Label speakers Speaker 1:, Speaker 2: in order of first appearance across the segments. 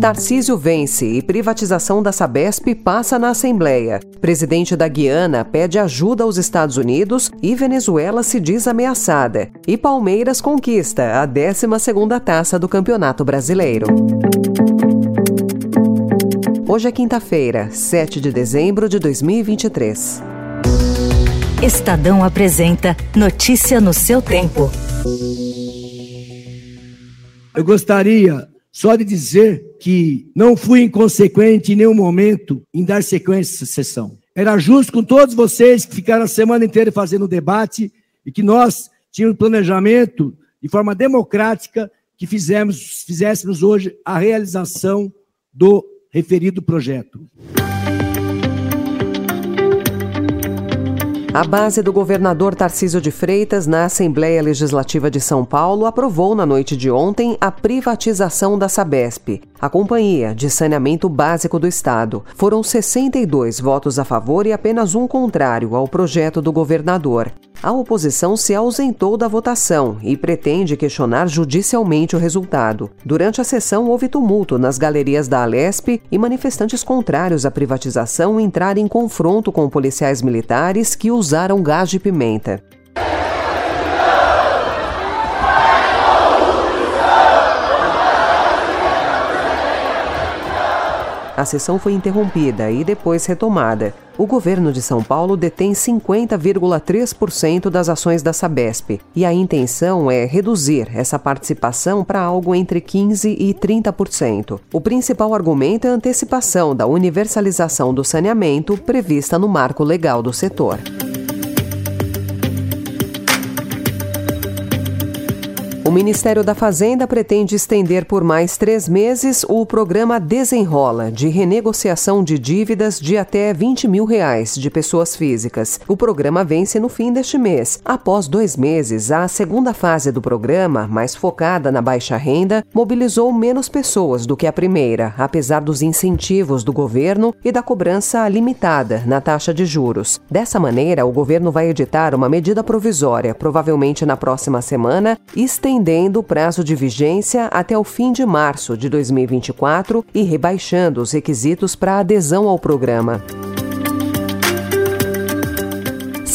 Speaker 1: Tarcísio vence e privatização da Sabesp passa na Assembleia. Presidente da Guiana pede ajuda aos Estados Unidos e Venezuela se diz ameaçada. E Palmeiras conquista a 12ª taça do Campeonato Brasileiro. Hoje é quinta-feira, 7 de dezembro de 2023.
Speaker 2: Estadão apresenta Notícia no seu tempo.
Speaker 3: Eu gostaria só de dizer que não fui inconsequente em nenhum momento em dar sequência essa sessão. Era justo com todos vocês que ficaram a semana inteira fazendo debate e que nós tínhamos planejamento de forma democrática que fizemos, fizéssemos hoje a realização do referido projeto.
Speaker 1: A base do governador Tarcísio de Freitas na Assembleia Legislativa de São Paulo aprovou na noite de ontem a privatização da Sabesp, a companhia de saneamento básico do estado. Foram 62 votos a favor e apenas um contrário ao projeto do governador. A oposição se ausentou da votação e pretende questionar judicialmente o resultado. Durante a sessão, houve tumulto nas galerias da Alesp e manifestantes contrários à privatização entraram em confronto com policiais militares que usaram gás de pimenta. A sessão foi interrompida e depois retomada. O governo de São Paulo detém 50,3% das ações da Sabesp e a intenção é reduzir essa participação para algo entre 15% e 30%. O principal argumento é a antecipação da universalização do saneamento prevista no marco legal do setor. O Ministério da Fazenda pretende estender por mais três meses o programa Desenrola, de renegociação de dívidas de até 20 mil reais de pessoas físicas. O programa vence no fim deste mês. Após dois meses, a segunda fase do programa, mais focada na baixa renda, mobilizou menos pessoas do que a primeira, apesar dos incentivos do governo e da cobrança limitada na taxa de juros. Dessa maneira, o governo vai editar uma medida provisória, provavelmente na próxima semana, estendendo estendendo o prazo de vigência até o fim de março de 2024 e rebaixando os requisitos para adesão ao programa.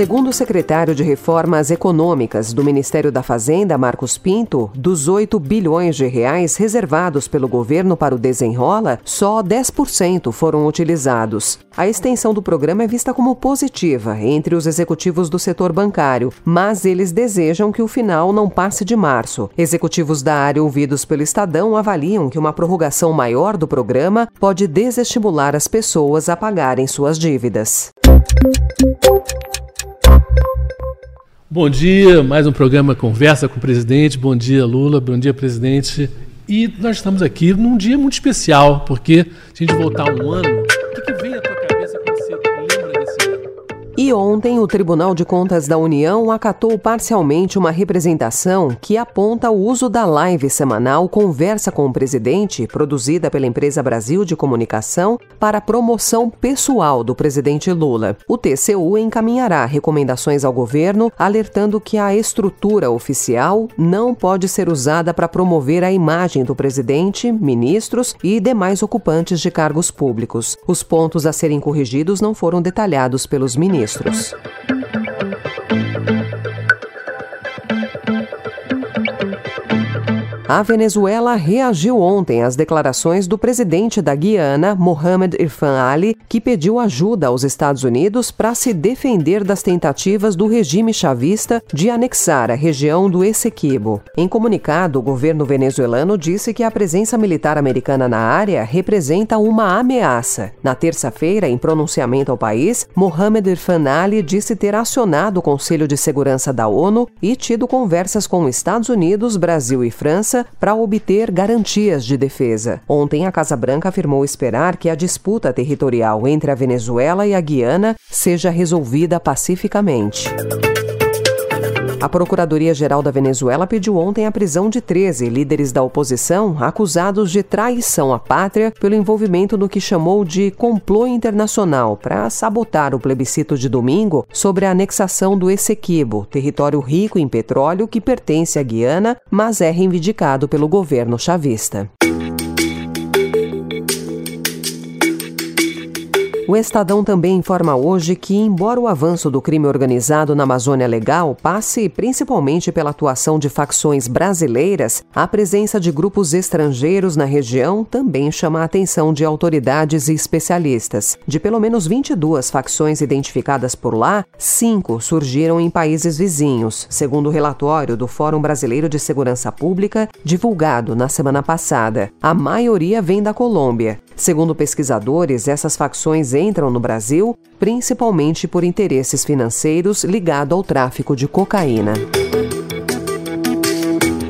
Speaker 1: Segundo o secretário de Reformas Econômicas do Ministério da Fazenda, Marcos Pinto, dos 8 bilhões de reais reservados pelo governo para o desenrola, só 10% foram utilizados. A extensão do programa é vista como positiva entre os executivos do setor bancário, mas eles desejam que o final não passe de março. Executivos da área ouvidos pelo Estadão avaliam que uma prorrogação maior do programa pode desestimular as pessoas a pagarem suas dívidas.
Speaker 4: Bom dia, mais um programa Conversa com o Presidente. Bom dia, Lula. Bom dia, presidente. E nós estamos aqui num dia muito especial, porque se a gente voltar um ano, o que, que vem à
Speaker 1: E ontem, o Tribunal de Contas da União acatou parcialmente uma representação que aponta o uso da live semanal Conversa com o Presidente, produzida pela empresa Brasil de Comunicação, para promoção pessoal do presidente Lula. O TCU encaminhará recomendações ao governo, alertando que a estrutura oficial não pode ser usada para promover a imagem do presidente, ministros e demais ocupantes de cargos públicos. Os pontos a serem corrigidos não foram detalhados pelos ministros ministros. A Venezuela reagiu ontem às declarações do presidente da Guiana, Mohamed Irfan Ali, que pediu ajuda aos Estados Unidos para se defender das tentativas do regime chavista de anexar a região do Essequibo. Em comunicado, o governo venezuelano disse que a presença militar americana na área representa uma ameaça. Na terça-feira, em pronunciamento ao país, Mohamed Irfan Ali disse ter acionado o Conselho de Segurança da ONU e tido conversas com Estados Unidos, Brasil e França para obter garantias de defesa. Ontem, a Casa Branca afirmou esperar que a disputa territorial entre a Venezuela e a Guiana seja resolvida pacificamente. A Procuradoria-Geral da Venezuela pediu ontem a prisão de 13 líderes da oposição acusados de traição à pátria pelo envolvimento no que chamou de complô internacional para sabotar o plebiscito de domingo sobre a anexação do Essequibo, território rico em petróleo que pertence à Guiana, mas é reivindicado pelo governo chavista. O Estadão também informa hoje que, embora o avanço do crime organizado na Amazônia Legal passe principalmente pela atuação de facções brasileiras, a presença de grupos estrangeiros na região também chama a atenção de autoridades e especialistas. De pelo menos 22 facções identificadas por lá, cinco surgiram em países vizinhos, segundo o relatório do Fórum Brasileiro de Segurança Pública, divulgado na semana passada. A maioria vem da Colômbia. Segundo pesquisadores, essas facções entram no Brasil principalmente por interesses financeiros ligados ao tráfico de cocaína.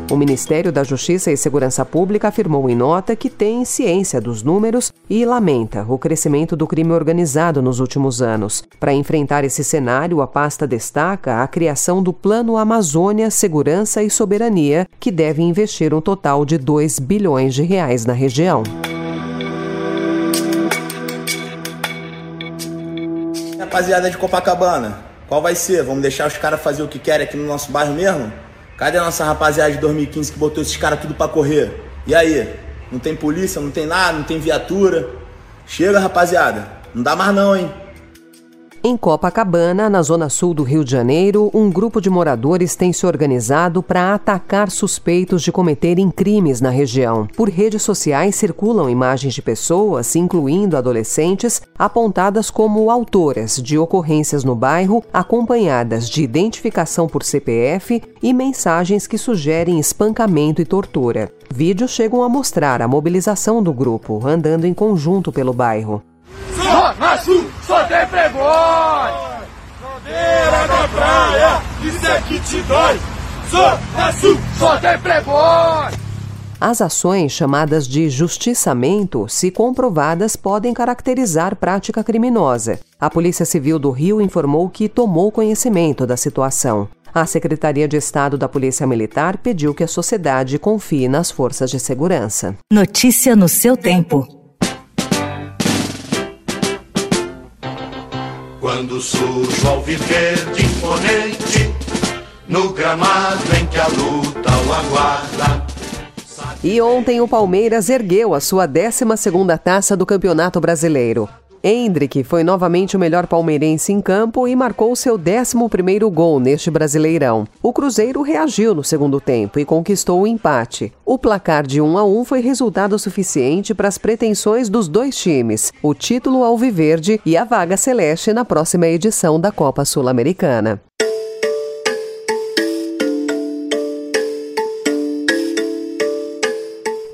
Speaker 1: O Ministério da Justiça e Segurança Pública afirmou em nota que tem ciência dos números e lamenta o crescimento do crime organizado nos últimos anos. Para enfrentar esse cenário, a pasta destaca a criação do Plano Amazônia Segurança e Soberania, que deve investir um total de 2 bilhões de reais na região.
Speaker 5: Rapaziada de Copacabana, qual vai ser? Vamos deixar os caras fazer o que querem aqui no nosso bairro mesmo? Cadê a nossa rapaziada de 2015 que botou esses caras tudo pra correr? E aí? Não tem polícia, não tem nada, não tem viatura? Chega, rapaziada. Não dá mais não, hein?
Speaker 1: Em Copacabana, na zona sul do Rio de Janeiro, um grupo de moradores tem se organizado para atacar suspeitos de cometerem crimes na região. Por redes sociais circulam imagens de pessoas, incluindo adolescentes, apontadas como autoras de ocorrências no bairro, acompanhadas de identificação por CPF e mensagens que sugerem espancamento e tortura. Vídeos chegam a mostrar a mobilização do grupo andando em conjunto pelo bairro.
Speaker 6: Zona Sul só tem playboy! Bandeira da praia, isso é que te dói! Zona Sul só tem playboy!
Speaker 1: As ações chamadas de justiçamento, se comprovadas, podem caracterizar prática criminosa. A Polícia Civil do Rio informou que tomou conhecimento da situação. A Secretaria de Estado da Polícia Militar pediu que a sociedade confie nas forças de segurança.
Speaker 2: Notícia no seu tempo.
Speaker 7: Quando surge o alviverde imponente, no gramado em que a luta o aguarda.
Speaker 1: E ontem o Palmeiras ergueu a sua 12ª taça do Campeonato Brasileiro. Hendrick foi novamente o melhor palmeirense em campo e marcou seu 11º gol neste Brasileirão. O Cruzeiro reagiu no segundo tempo e conquistou o empate. O placar de 1 a 1 foi resultado suficiente para as pretensões dos dois times, o título alviverde e a vaga celeste na próxima edição da Copa Sul-Americana.